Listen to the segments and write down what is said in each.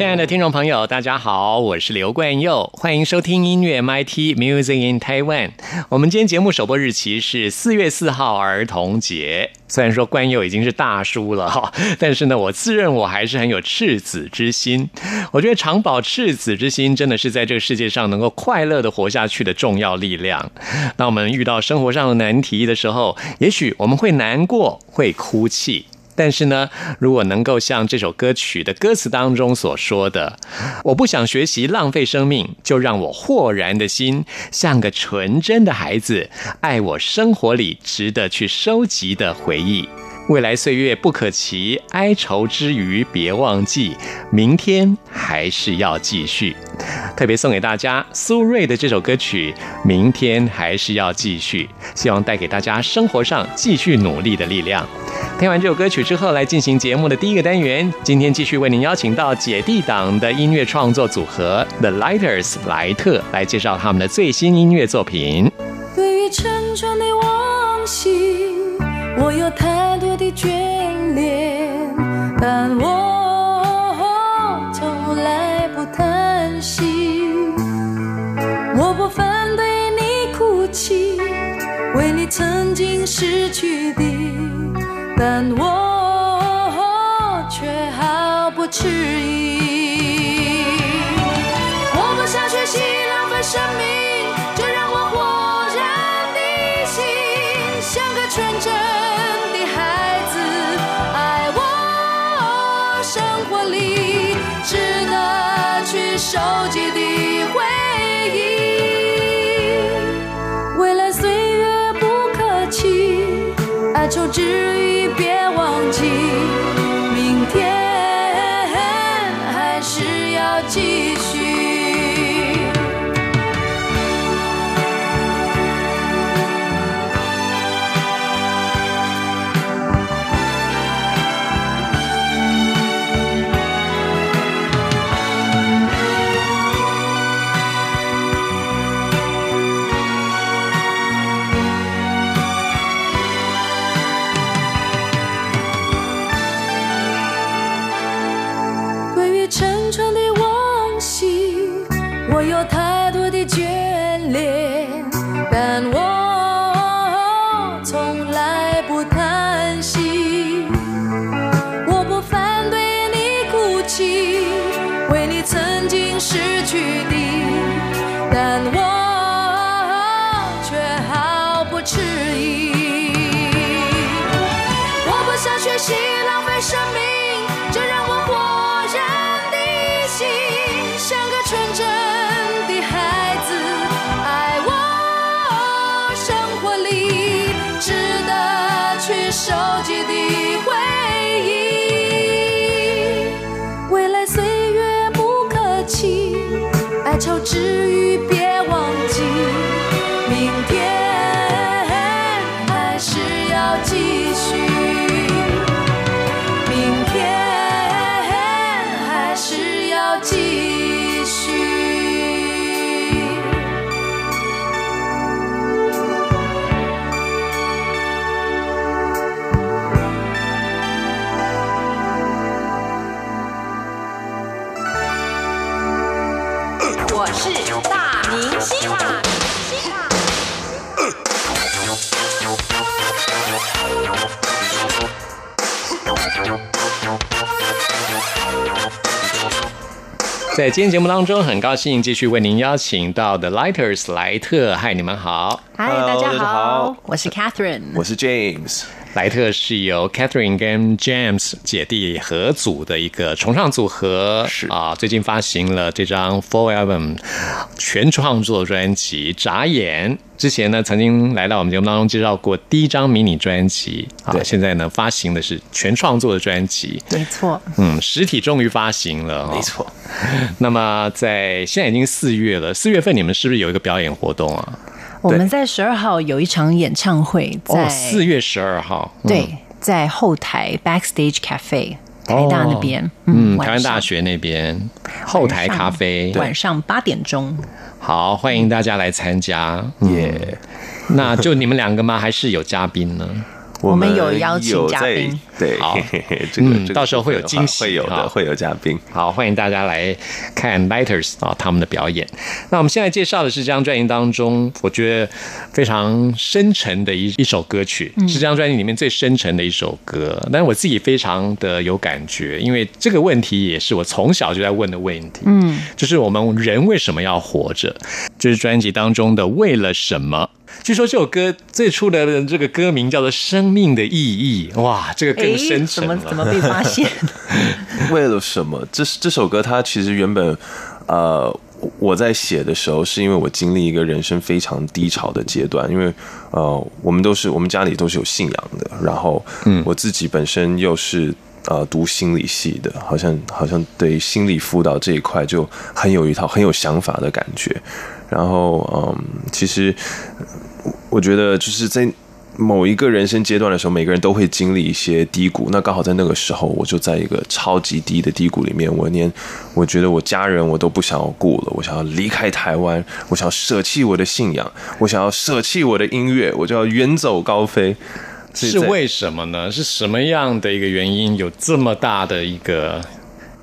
亲爱的听众朋友，大家好，我是刘冠佑，欢迎收听音乐 MIT Music in Taiwan。我们今天节目首播日期是四月四号儿童节。虽然说冠佑已经是大叔了哈，但是呢，我自认我还是很有赤子之心。我觉得长保赤子之心，真的是在这个世界上能够快乐的活下去的重要力量。当我们遇到生活上的难题的时候，也许我们会难过，会哭泣。但是呢，如果能够像这首歌曲的歌词当中所说的，我不想学习浪费生命，就让我豁然的心像个纯真的孩子，爱我生活里值得去收集的回忆。未来岁月不可期，哀愁之余别忘记，明天还是要继续。特别送给大家苏芮的这首歌曲《明天还是要继续》，希望带给大家生活上继续努力的力量。听完这首歌曲之后，来进行节目的第一个单元。今天继续为您邀请到姐弟党的音乐创作组合 The Lighters 莱特来介绍他们的最新音乐作品。对于沉重的往昔。我有太多的眷恋，但我从来不叹息。我不反对你哭泣，为你曾经失去的，但我却毫不迟疑。我不想学习浪费生命，就让我火热的心像个纯真的孩子，爱我生活里值得去收集的回忆。未来岁月不可期，哀愁之余。在今天节目当中，很高兴继续为您邀请到的 Lighters 莱特。嗨，你们好！嗨，大家好，我是 Catherine，我是 James。莱特是由 Catherine 跟 James 姐弟合组的一个重唱组合，是啊，最近发行了这张 Full Album 全创作专辑《眨眼》。之前呢，曾经来到我们节目当中介绍过第一张迷你专辑啊，现在呢发行的是全创作的专辑，没错，嗯，实体终于发行了、哦，没。错。那么在现在已经四月了，四月份你们是不是有一个表演活动啊？我们在十二号有一场演唱会，在哦，四月十二号，嗯对，在后台 Backstage Cafe 台大那边，嗯，台湾大学那边后台咖啡，晚上八点钟。好，欢迎大家来参加。嗯耶、那就你们两个吗？还是有嘉宾呢？我们有邀请嘉宾对好，嘿 嘿这个、嗯到时候会有惊喜哈会有的，会有嘉宾。好，欢迎大家来看 Lighters 啊他们的表演。那我们现在介绍的是这张专辑当中，我觉得非常深沉的一一首歌曲，是这张专辑里面最深沉的一首歌。但是我自己非常的有感觉，因为这个问题也是我从小就在问的问题。嗯，就是我们人为什么要活着？就是专辑当中的为了什么。据说这首歌最初的这个歌名叫做《生命的意义》，哇，这个更深沉了。怎么怎么被发现？为了什么？这这首歌它其实原本，呃，我在写的时候，是因为我经历一个人生非常低潮的阶段，因为呃，我们都是我们家里都是有信仰的，然后，嗯，我自己本身又是。呃，读心理系的，好像好像对心理辅导这一块就很有一套很有想法的感觉。然后，嗯，其实我觉得就是在某一个人生阶段的时候，每个人都会经历一些低谷。那刚好在那个时候，我就在一个超级低的低谷里面，我连我觉得我家人我都不想要顾了，我想要离开台湾，我想要舍弃我的信仰，我想要舍弃我的音乐，我就要远走高飞。是为什么呢？是什么样的一个原因有这么大的一个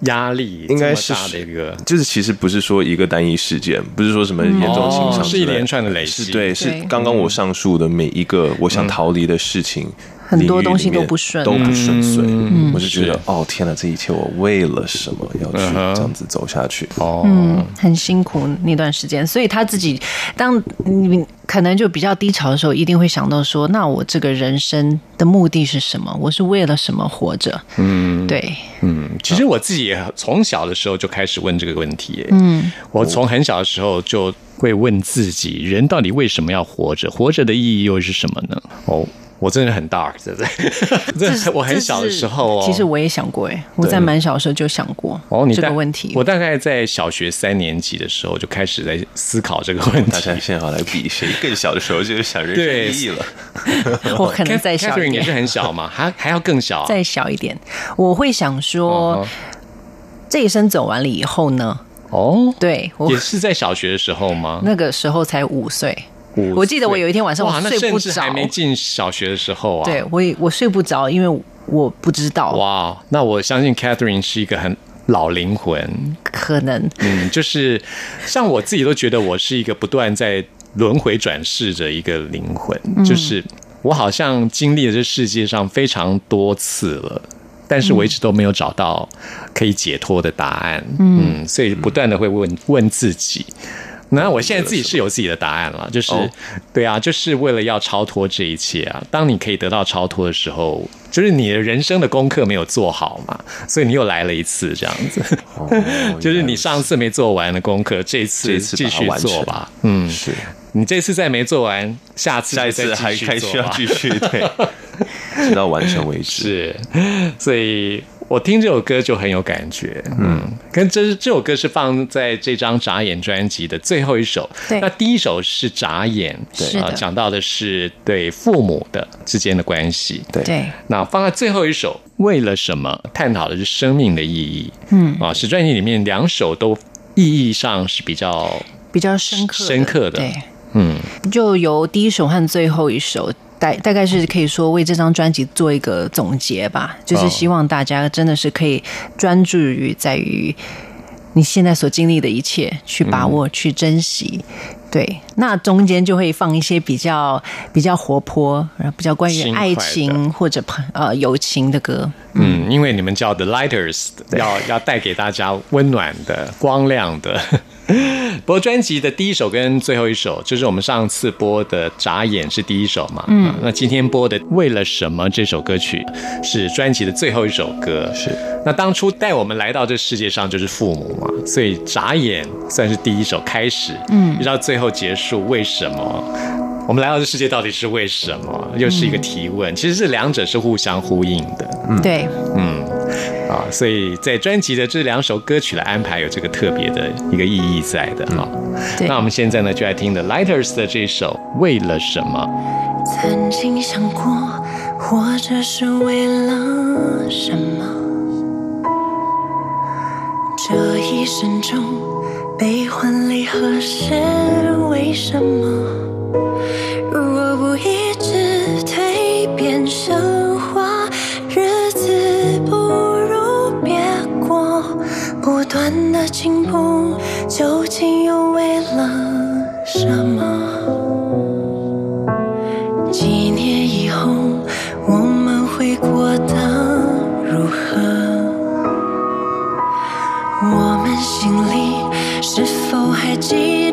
压力？应该是这么大的一个就是其实不是说一个单一事件，不是说什么严重情伤之类的、哦是一连串的累积是对，是刚刚我上述的每一个我想逃离的事情。很多东西都不顺都不顺遂。嗯我就觉得，哦天哪，这一切我为了什么要去这样子走下去？哦，嗯，很辛苦那段时间，所以他自己当你可能就比较低潮的时候，一定会想到说，那我这个人生的目的是什么？我是为了什么活着？嗯，对，嗯，其实我自己也从小的时候就开始问这个问题。嗯，我从很小的时候就会问自己，人到底为什么要活着？活着的意义又是什么呢？哦。我真的很 dark，对不对？这这我很小的时候、哦，其实我也想过，哎，我在蛮小的时候就想过哦，你这大个问题。我大概在小学三年级的时候就开始在思考这个问题。大家现在好来比谁更小的时候就是想人生对意义了。我可能再小一也是，很小嘛，还还要更小、啊。再小一点，我会想说，哦这一生走完了以后呢？哦，对我也是在小学的时候吗？那个时候才五岁，五我记得我有一天晚上我睡不着。还没进小学的时候啊。对我也我睡不着，因为我不知道，哇，那我相信 Catherine 是一个很老灵魂，可能。嗯，就是像我自己都觉得我是一个不断在轮回转世的一个灵魂，嗯。就是我好像经历了这世界上非常多次了。但是我一直都没有找到可以解脱的答案，嗯，所以不断的会问问自己。那我现在自己是有自己的答案了，就是、哦对啊，就是为了要超脱这一切啊。当你可以得到超脱的时候，就是你的人生的功课没有做好嘛，所以你又来了一次这样子。哦 就是你上次没做完的功课，这这次继续做吧。嗯，是你这次再没做完，下次下一次就再继续还还需要继续对，直到完成为止。是，所以我听这首歌就很有感觉。嗯，跟这这首歌是放在这张《眨眼》专辑的最后一首。对那第一首是《眨眼》，是的啊，讲到的是对父母的之间的关系。对对那放在最后一首，为了什么？探讨的是生命的意义。嗯啊，是专辑里面两首都意义上是比较比较深刻深刻的对，嗯就由第一首和最后一首。大大概是可以说为这张专辑做一个总结吧，就是希望大家真的是可以专注于在于你现在所经历的一切，去把握、去珍惜，对，那中间就会放一些比较比较活泼，然后比较关于爱情或者朋呃友情的歌。嗯，因为你们叫 The Lighters，要要带给大家温暖的、光亮的。不过专辑的第一首跟最后一首，就是我们上次播的《眨眼》是第一首嘛？嗯，那今天播的《为了什么》这首歌曲是专辑的最后一首歌。是，那当初带我们来到这世界上就是父母嘛，所以《眨眼》算是第一首开始，嗯，一直到最后结束，为什么？我们来到这世界到底是为什么？又是一个提问。其实这两者是互相呼应的。嗯对，嗯，啊，所以在专辑的这两首歌曲的安排有这个特别的一个意义在的哈。对那我们现在呢就来听 The Lighters 的这首《为了什么》。曾经想过，活着是为了什么？这一生中，悲欢离合是为什么？如果不一直蜕变升华，日子不如别过。不断的进步，究竟又为了什么？energy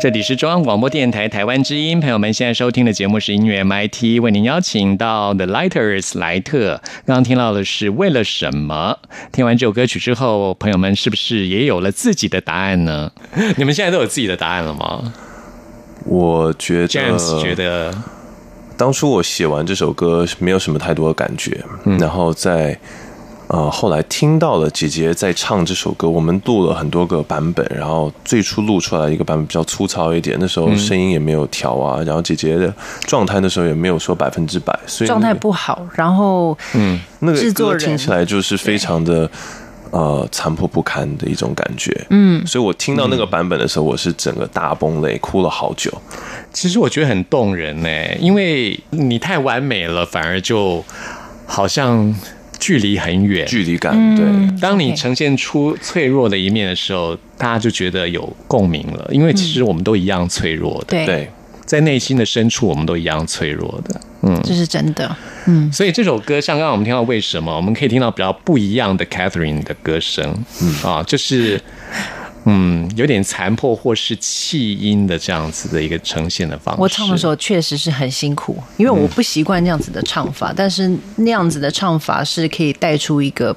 这里是中央广播电台台湾之音，朋友们现在收听的节目是音乐 MIT，为您邀请到 The Lighters 莱特。刚刚听到的是为了什么？听完这首歌曲之后，朋友们是不是也有了自己的答案呢？你们现在都有自己的答案了吗？我觉得 James 觉得当初我写完这首歌没有什么太多的感觉，嗯然后在呃后来听到了姐姐在唱这首歌，我们录了很多个版本，然后最初录出来一个版本比较粗糙一点，那时候声音也没有调啊，然后姐姐的状态那时候也没有说百分之百，所以状态不好，然后嗯，那个制作听起来就是非常的呃残破不堪的一种感觉，嗯，所以我听到那个版本的时候，我是整个大崩泪，哭了好久。其实我觉得很动人呢，因为你太完美了，反而就好像距离很远。距离感，嗯对，当你呈现出脆弱的一面的时候，大家就觉得有共鸣了，因为其实我们都一样脆弱的，对，对，在内心的深处，我们都一样脆弱的。嗯，这是真的。嗯。所以这首歌像刚刚我们听到为什么，我们可以听到比较不一样的 Catherine 的歌声，嗯。啊，就是嗯有点残破或是弃音的这样子的一个呈现的方式。我唱的时候确实是很辛苦，因为我不习惯那样子的唱法，但是那样子的唱法是可以带出一个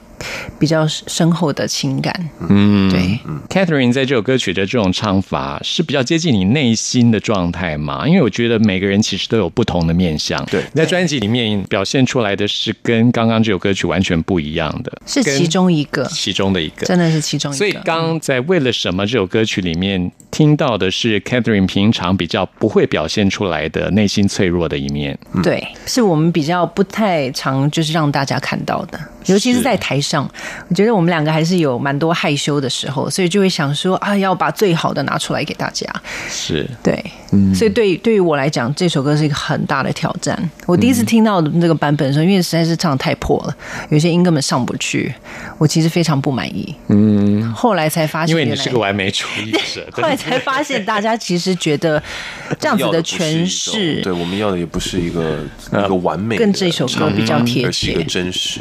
比较深厚的情感。嗯，对，Catherine 在这首歌曲的这种唱法是比较接近你内心的状态嘛？因为我觉得每个人其实都有不同的面相。对你在专辑里面表现出来的是跟刚刚这首歌曲完全不一样的，是其中一个，其中的一个。真的是其中一个。所以刚刚在《为了什么》这首歌曲里面听到的是 Catherine 平常比较不会表现出来的内心脆弱的一面。对，是我们比较不太常就是让大家看到的，尤其是在台上，我觉得我们两个还是有蛮多害羞的时候，所以就会想说啊，要把最好的拿出来给大家。是，对，嗯所以对对于我来讲，这首歌是一个很大的挑战。我第一次听到这个版本的时候，因为实在是唱得太破了，有些音根本上不去，我其实非常不满意。嗯，后来才发现因为，你是个完美主义者，后来才发现大家其实觉得 这样子的诠释对，我们要的也不是一个一个完美的跟这首歌比较贴而是一个切。真实。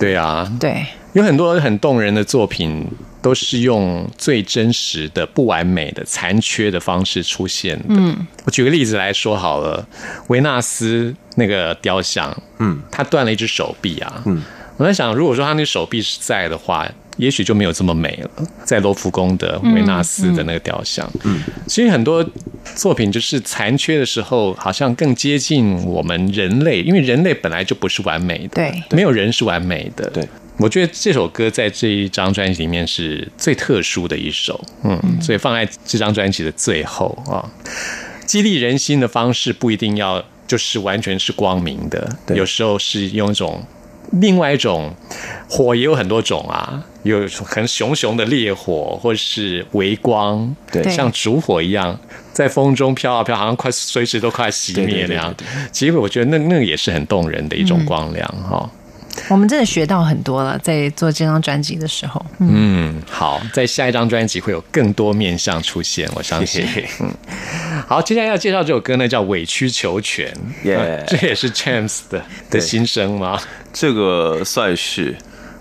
对啊，对，有很多很动人的作品，都是用最真实的、不完美的、残缺的方式出现的。嗯，我举个例子来说好了，维纳斯那个雕像，嗯，他断了一只手臂啊，嗯，我在想，如果说他那手臂是在的话。也许就没有这么美了，在罗浮宫的维纳斯的那个雕像，嗯，其实很多作品就是残缺的时候，好像更接近我们人类，因为人类本来就不是完美的，对。没有人是完美的，对。我觉得这首歌在这一张专辑里面是最特殊的一首，嗯，所以放在这张专辑的最后啊，激励人心的方式不一定要就是完全是光明的，有时候是用一种另外一种火也有很多种啊，有很熊熊的烈火，或是微光，对对像烛火一样在风中飘啊飘，好像快随时都快熄灭那样。其实我觉得那那个也是很动人的一种光亮哈。我们真的学到很多了，在做这张专辑的时候。嗯，好，在下一张专辑会有更多面向出现，我相信。嗯，好，接下来要介绍这首歌呢，叫《委曲求全》呃 这也是 James 的的对心声吗？这个算是，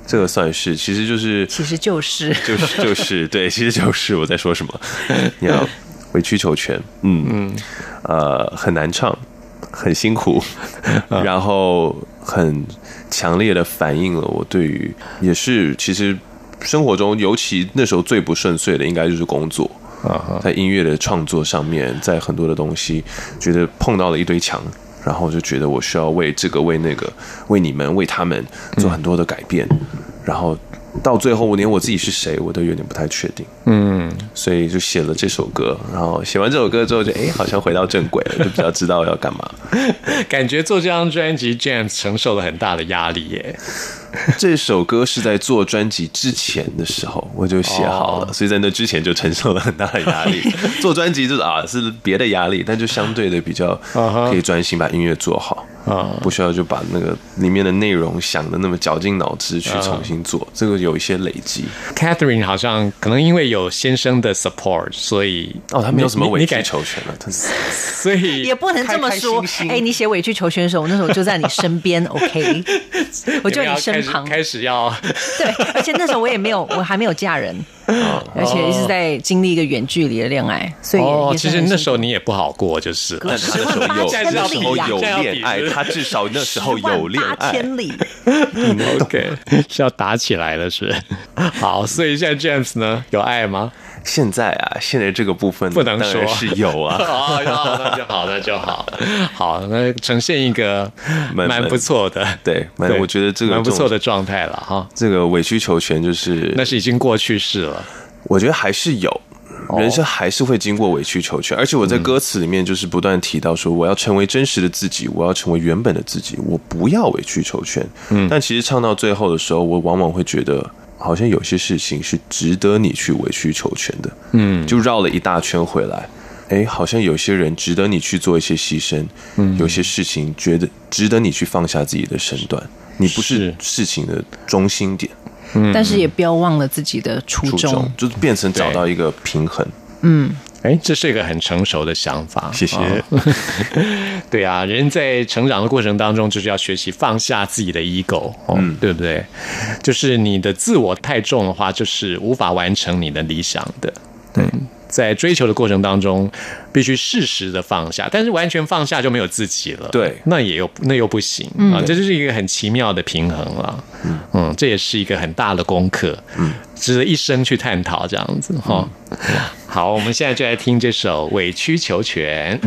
这个算是，其实就是其实就是。就是就是对，其实就是我在说什么，你要委曲求全，嗯。嗯，呃，很难唱，很辛苦，然后很强烈的反映了我对于也是其实生活中，尤其那时候最不顺遂的，应该就是工作。啊在音乐的创作上面，在很多的东西，觉得碰到了一堆墙，然后就觉得我需要为这个、为那个、为你们、为他们做很多的改变，然后到最后，我连我自己是谁，我都有点不太确定，嗯，所以就写了这首歌。然后写完这首歌之后就，哎，好像回到正轨了，就比较知道要干嘛。感觉做这张专辑，James 承受了很大的压力耶。这首歌是在做专辑之前的时候我就写好了，哦所以在那之前就承受了很大的压力。做专辑就是啊是别的压力，但就相对的比较可以专心把音乐做好啊不需要就把那个里面的内容想的那么绞尽脑汁去重新做，这个有一些累积。Catherine 好像可能因为有先生的 support，所以哦，他没有什么委曲求全了，所以 也不能这么说哎，你写委曲求全的时候，我那时候就在你身边，OK，我就在你身旁。开始开始要对，而且那时候我也没有，我还没有嫁人，而且一直在经历一个远距离的恋爱，所以其实那时候你也不好过，就是但他那时候有十万八那时候千里有恋爱，他至少那时候十万有恋八爱。千里。OK 是 要打起来了是？好，所以现在 James 呢有爱吗？现在啊，现在这个部分不能说是有啊。哦，那就好，那就好，好，那呈现一个蛮蛮不错的，对，蛮我觉得这个蛮不错的状态了哈。这个委曲求全，就是那是已经过去式了，我觉得还是有。人生还是会经过委曲求全，而且我在歌词里面就是不断提到说，我要成为真实的自己，我要成为原本的自己，我不要委曲求全。嗯，但其实唱到最后的时候，我往往会觉得，好像有些事情是值得你去委曲求全的。嗯，就绕了一大圈回来，哎，好像有些人值得你去做一些牺牲，嗯，有些事情觉得值得你去放下自己的身段，你不是是事情的中心点。嗯但是也不要忘了自己的初衷初衷。就是变成找到一个平衡。哎，这是一个很成熟的想法，谢谢。哦 对啊，人在成长的过程当中，就是要学习放下自己的 ego，哦，嗯。对不对？就是你的自我太重的话，就是无法完成你的理想的。对，在追求的过程当中，必须适时的放下，但是完全放下就没有自己了。对那也有那又不行、啊，这就是一个很奇妙的平衡了。嗯这也是一个很大的功课，嗯，值得一生去探讨这样子哈。好，我们现在就来听这首《委曲求全》。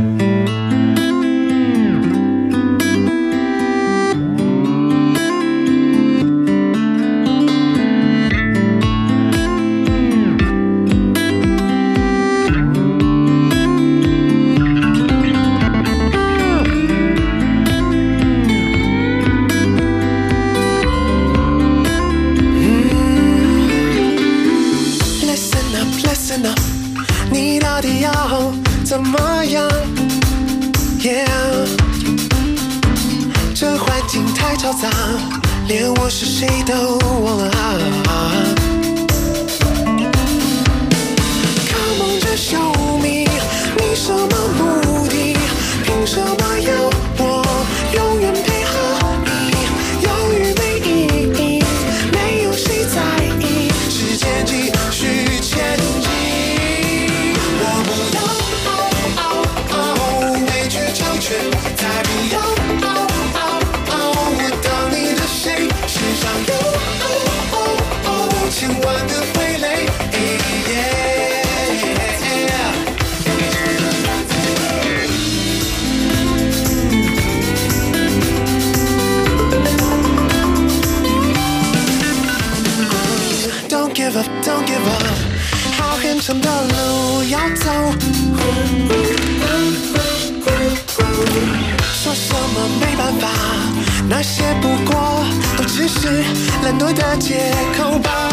Bye.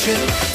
passion.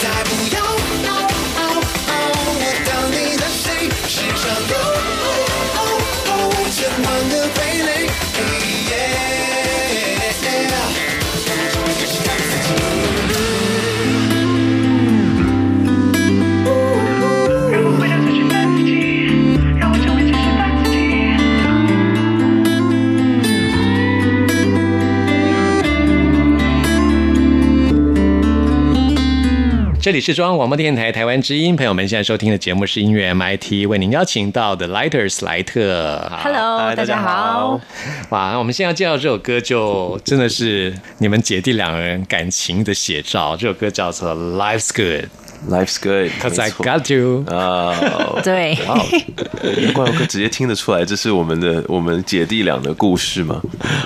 这里是中央广播电台台湾之音，朋友们现在收听的节目是音乐 MIT，为您邀请到的 Lighters 莱特。好 Hello，大家好。。哇，我们现在要介绍这首歌，就真的是你们姐弟两人感情的写照。这首歌叫做《Life's Good Life's good，Cause I Got You》。啊，对，怪我可直接听得出来，这是我们的我们姐弟俩的故事吗？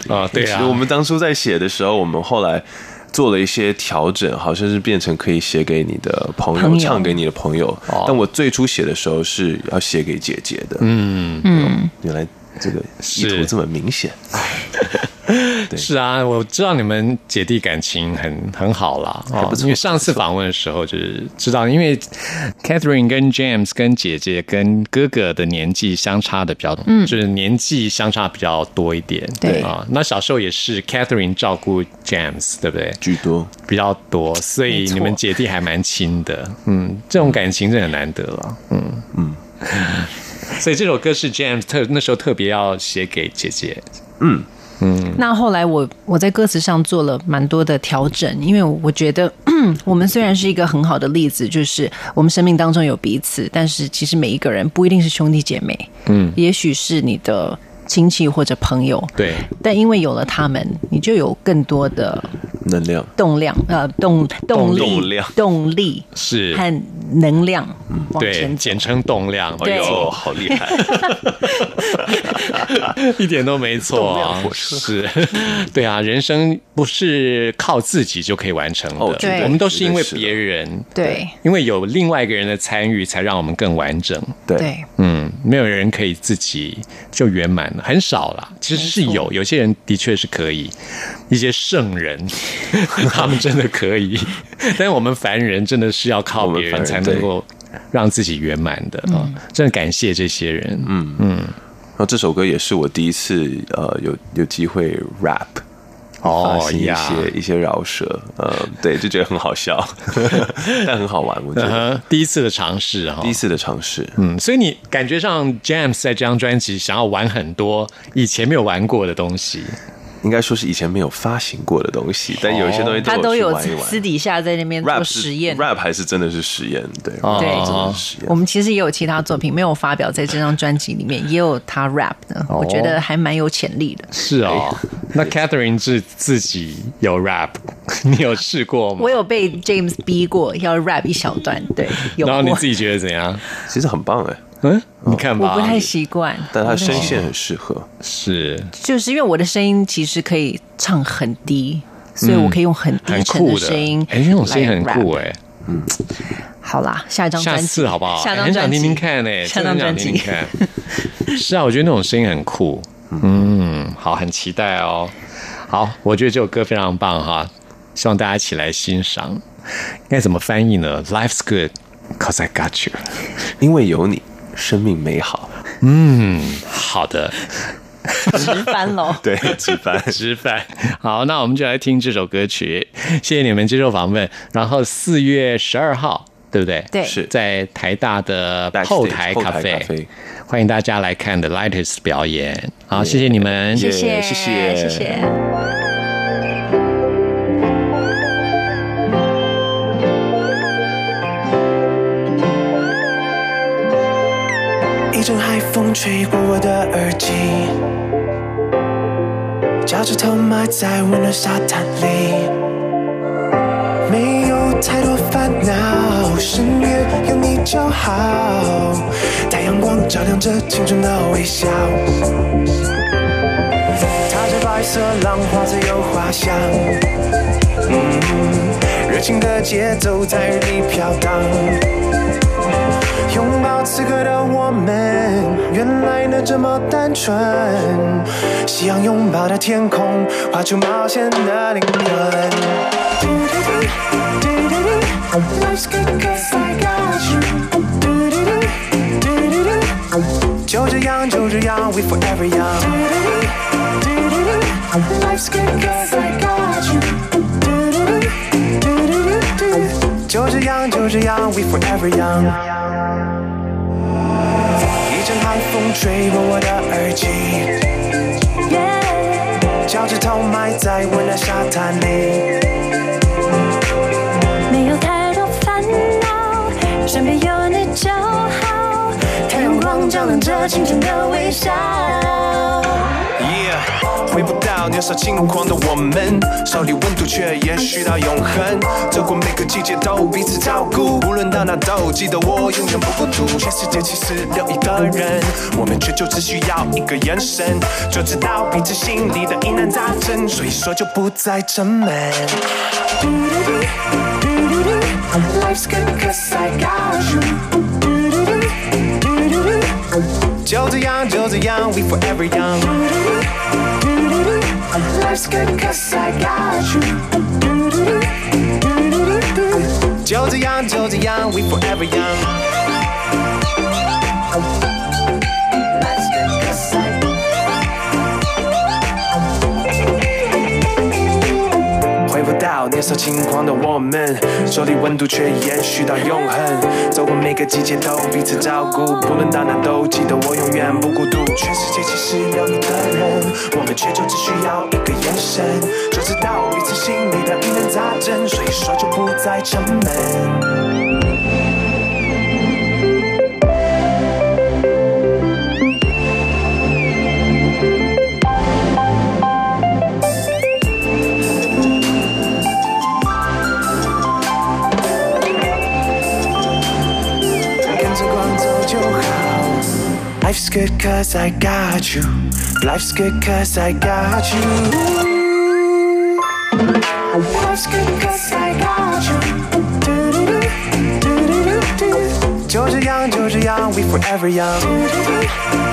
啊，对啊，我们当初在写的时候，我们后来做了一些调整，好像是变成可以写给你的朋友，朋友唱给你的朋友。哦但我最初写的时候是要写给姐姐的。嗯嗯，原来这个意图是这么明显。是啊，我知道你们姐弟感情很很好啦。因为上次访问的时候就是知道，因为 Catherine 跟 James 跟姐姐跟哥哥的年纪相差的比较，嗯就是年纪相差比较多一点。对啊，那小时候也是 Catherine 照顾 James，对不对？居多，比较多，所以你们姐弟还蛮亲的。嗯，这种感情真的很难得了。嗯嗯。所以这首歌是 James 特那时候特别要写给姐姐，嗯。嗯。那后来我我在歌词上做了蛮多的调整，因为我觉得 我们虽然是一个很好的例子，就是我们生命当中有彼此，但是其实每一个人不一定是兄弟姐妹，嗯，也许是你的亲戚或者朋友，对，但因为有了他们，你就有更多的能量。动量，呃，动动力、动力。是。和能量往对，简。称动量。对哎呦，好厉害！一点都没错。啊，是，对啊，人生不是靠自己就可以完成的，我们都是因为别人，对。因为有另外一个人的参与，才让我们更完整。对，对，嗯，没有人可以自己就圆满了，很少啦。其实是有，有些人的确是可以，一些圣人 他们真的可以，但是我们凡人真的是要靠别人才能够让自己圆满的啊、真的感谢这些人。嗯，然后这首歌也是我第一次呃有有机会 rap。哦一呀些一些饶舌，呃，对，就觉得很好笑，但很好玩，我觉得。第一次的尝试哈。第一。次的尝试，嗯，所以你感觉上 James 在这张专辑想要玩很多以前没有玩过的东西，应该说是以前没有发行过的东西，但有一些东西他都有。私底下在那边做实验。rap 还是真的是实验，对，哦对真的是实验。我们其实也有其他作品 没有发表在这张专辑里面，也有他 rap 的，我觉得还蛮有潜力的。是啊。那 Catherine 是自己有 rap，你有试过吗？我有被 James 逼过要 rap 一小段，对，有然后你自。己觉得怎样？其实很棒哎，嗯，你看吧，我不太习惯，但他声线很适合，是就是因为我的声音其实可以唱很低，所以我可以用很低很沉酷的声音，哎，那种声音很酷哎。好啦，下一张下专辑次好不好？下张很想专辑听听看呢，下真的很想张专辑听听看。是啊，我觉得那种声音很酷。嗯，好，很期待哦。好，我觉得这首歌非常棒哈，希望大家一起来欣赏。应该怎么翻译呢？Life's good, cause I got you。因为有你，生命美好。嗯好的，直翻喽。对，吃饭。吃饭。好，那我们就来听这首歌曲。谢谢你们接受访问。然后四月十二号，对不对？对是在台大的后台咖啡台咖啡，欢迎大家来看 The Lighters 表演。好，谢谢你们，谢谢，谢谢谢谢。风吹过我的耳机，脚趾头埋在温暖沙滩里，没有太多烦恼，深夜有你就好。太阳光照亮着青春的微笑，踏着白色浪花自由滑翔，嗯，热情的节奏在日里飘荡。此刻的我们，原来能这么单纯。夕阳拥抱的天空，画出冒险的灵魂。就这样，就这样，we forever young。就这样，就这样，we forever young。海风吹过我的耳机。脚趾头埋在温暖沙滩里。没有太多烦恼身边有你就好。太阳光照亮着清晨的微笑。回不到年少轻狂的我们，手里温度却延续到永恒。走过每个季节都彼此照顾，无论到哪都记得我永远不孤独。全世界其实留一个人，我们却就只需要一个眼神，就知道彼此心里的疑难杂症，所以说就不再沉闷。Life's good cause I got you. 就这样，就这样，We forever young。Life's good cause I got you. Josie young, Josie young, we forever young. 年少轻狂的我们，手里温度却延续到永恒。走过每个季节都彼此照顾，不论到哪都记得我永远不孤独。全世界其实有你的人，我们却就只需要一个眼神，就知道彼此心里的疑难杂症，所以说就不再沉闷。cause I got you. Life's good cause I got you. Life's good cause I got you. Do do do, do do do do. Georgia young, Georgia young, we forever young. Do do do,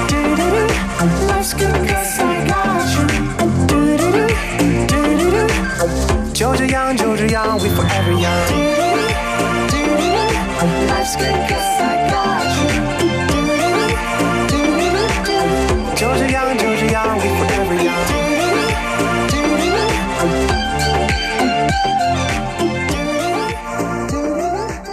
do do do. Life's good cause I got you. Do -do -do. Do -do -do. Georgia young, Georgia young, we forever young. Do do do, do do do. Life's good cause I got you.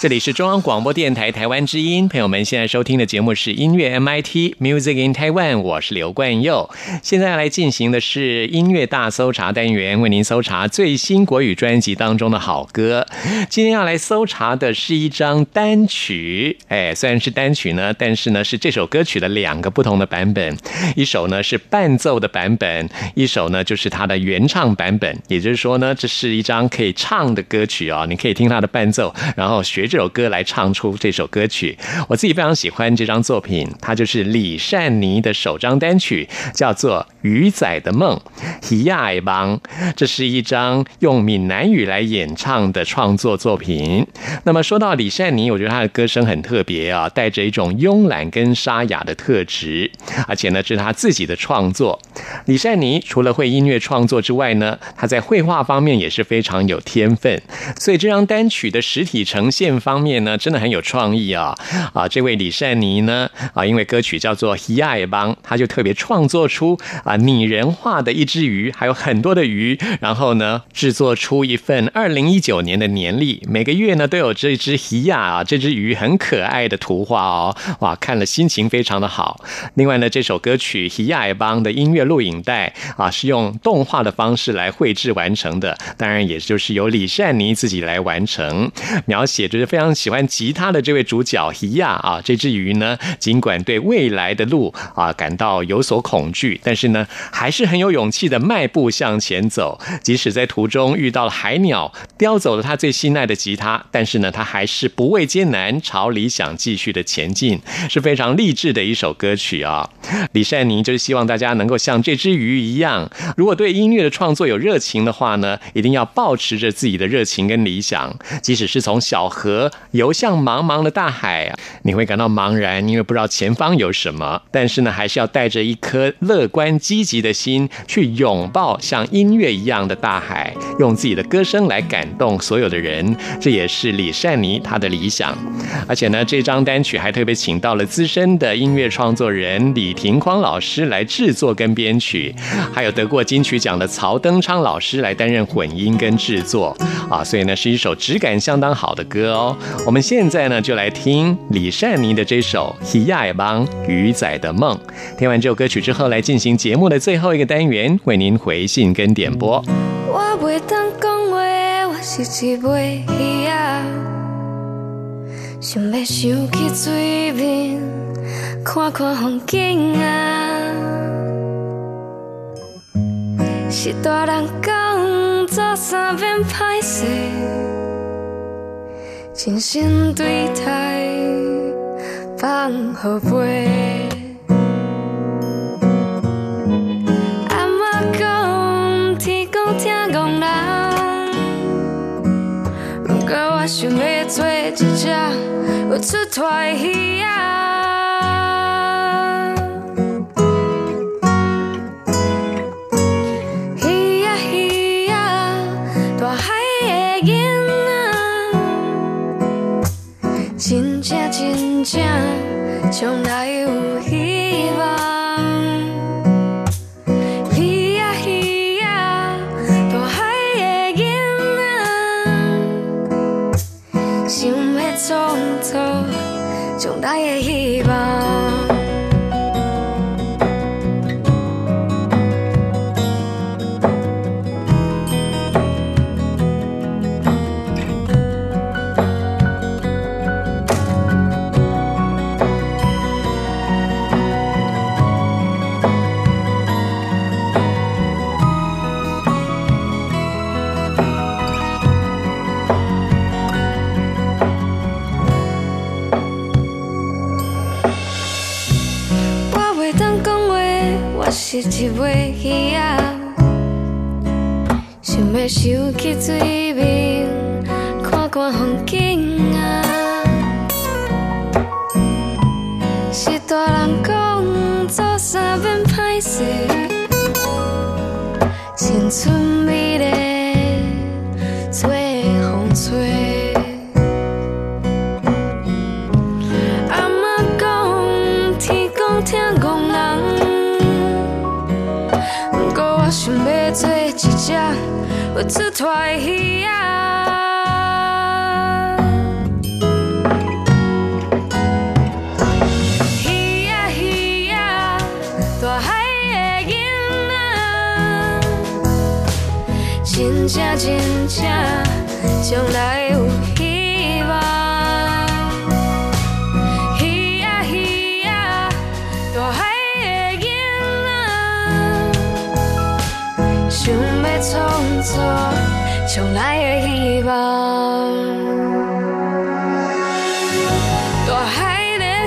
这里是中央广播电台台湾之音，朋友们现在收听的节目是音乐 MIT Music in Taiwan，我是刘冠佑。现在来进行的是音乐大搜查单元，为您搜查最新国语专辑当中的好歌。今天要来搜查的是一张单曲，哎，虽然是单曲呢，但是呢是这首歌曲的两个不同的版本，一首呢是伴奏的版本，一首呢就是它的原唱版本。也就是说呢，这是一张可以唱的歌曲啊、你可以听它的伴奏，然后学这首歌来唱出这首歌曲。我自己非常喜欢这张作品，它就是李善妮的首张单曲，叫做《鱼仔的梦》。喜亚爱邦，这是一张用闽南语来演唱的创作作品。那么说到李善妮，我觉得她的歌声很特别啊，带着一种慵懒跟沙哑的特质，而且呢，这是她自己的创作。李善妮除了会音乐创作之外呢，她在绘画方面也是非常有天分，所以这张单曲的实体呈现方面呢，真的很有创意啊！啊，这位李善妮呢，啊，因为歌曲叫做《喜爱帮》，她就特别创作出啊拟人化的一只鱼，还有很多的鱼，然后呢，制作出一份二零一九年的年历，每个月呢都有这只喜亚啊，这只鱼很可爱的图画哦，哇，看了心情非常的好。另外呢，这首歌曲《喜爱帮》的音乐录影带啊，是用动画的方式来绘制完成的，当然也就是由李善妮自己来完成，描写就是非常喜欢吉他的这位主角伊亚啊，这只鱼呢，尽管对未来的路啊感到有所恐惧，但是呢，还是很有勇气的迈步向前走，即使在途中遇到了海鸟叼走了他最心爱的吉他，但是呢，他还是不畏艰难，朝理想继续的前进，是非常励志的一首歌曲啊。李善妮就是希望大家能够像这只鱼一样，如果对音乐的创作有热情的话呢，一定要保持着自己的热情跟理想，即使是从小河游向茫茫的大海啊，你会感到茫然，因为不知道前方有什么。但是呢，还是要带着一颗乐观积极的心去拥抱像音乐一样的大海，用自己的歌声来感动所有的人。这也是李善妮她的理想。而且呢，这张单曲还特别请到了资深的音乐创作人李庭匡老师来制作跟编曲，还有得过金曲奖的曹登昌老师来担任混音跟制作啊，所以呢是一首质感相当好的歌哦。我们现在呢就来听李善妮的这首《喜亚也帮鱼仔的梦》。听完这首歌曲之后，来进行节目的最后一个单元，为您回信跟点播。我袂当讲话，我是一尾鱼仔，想要想去水面看看风景啊。是大人讲做啥变歹势，真心对待放后背。阿妈讲，天公听戆人，不过我想要做一只有出头的鱼啊。真正将来有希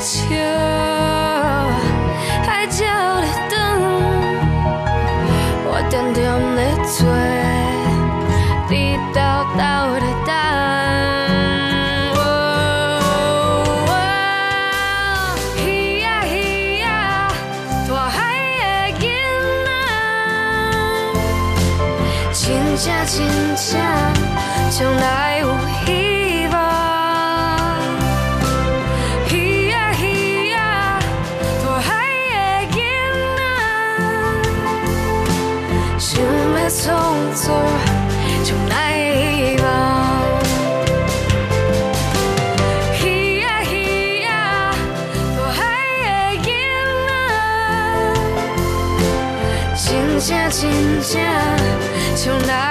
海在真正真正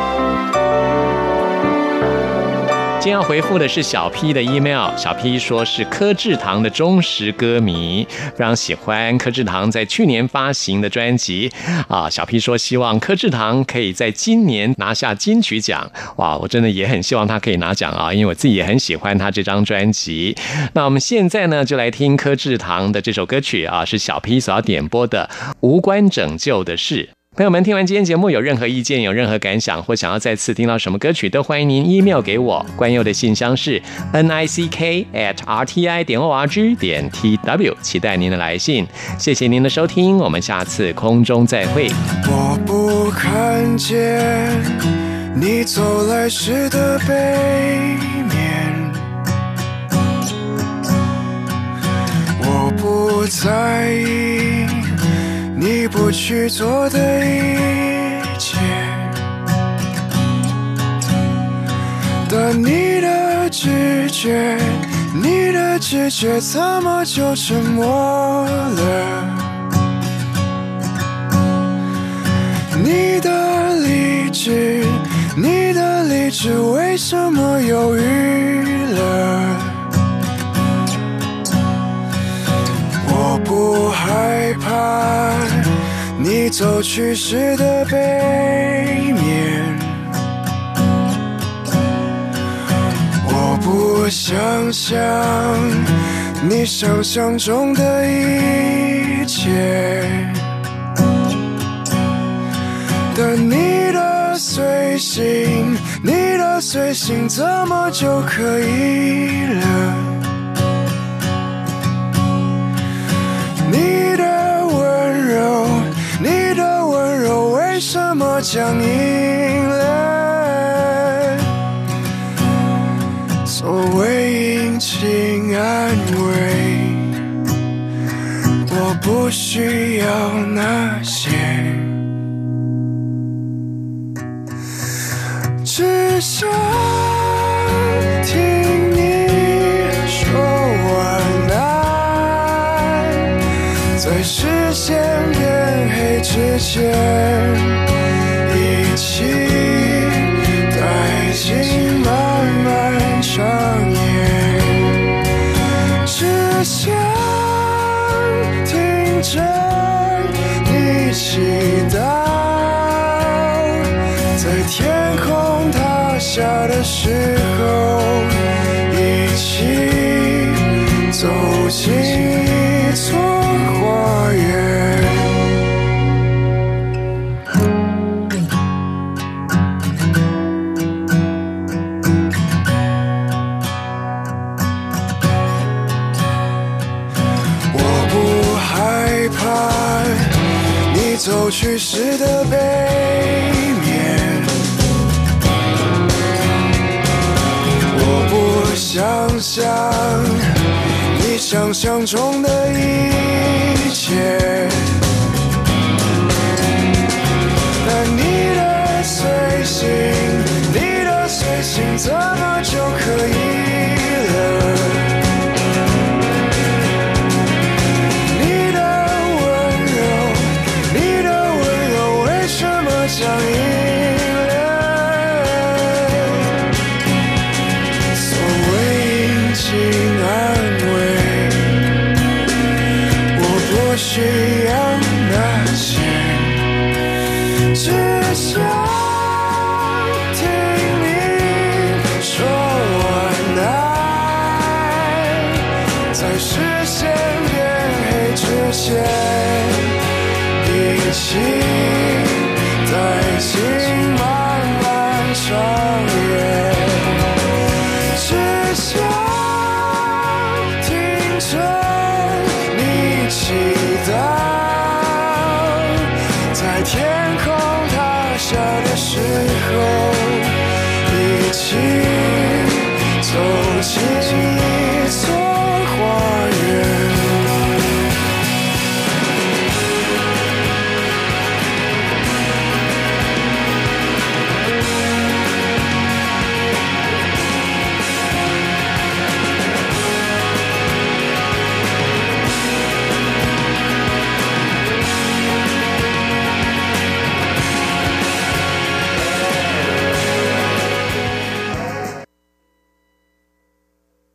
今天要回复的是小 P 的 email，小 P 说是柯志堂的忠实歌迷，非常喜欢柯志堂在去年发行的专辑啊。小 P 说希望柯志堂可以在今年拿下金曲奖，哇，我真的也很希望他可以拿奖啊，因为我自己也很喜欢他这张专辑。那我们现在呢，就来听柯志堂的这首歌曲啊，是小 P 所要点播的《无关拯救的事》。朋友们，听完今天节目有任何意见、有任何感想，或想要再次听到什么歌曲，都欢迎您 email 给我。关佑的信箱是 n i c k at r t i 点 o r g 点 t w，期待您的来信。谢谢您的收听，我们下次空中再会。我不看见你走来时的背面，我不在意不去做的一切，但你的直觉，你的直觉怎么就沉默了？你的理智，你的理智为什么犹豫了？走去时的背面，我不想象你想象中的一切。但你的随行，你的随行怎么就可以了？什么僵硬了？所谓殷勤安慰，我不需要那些。只想听你说晚安，在视线变黑之前，着你祈祷。在天空塌下的时候，一起走进的背面。我不想象你想象中的一切，但你的随行，你的随行怎么就可以相遇。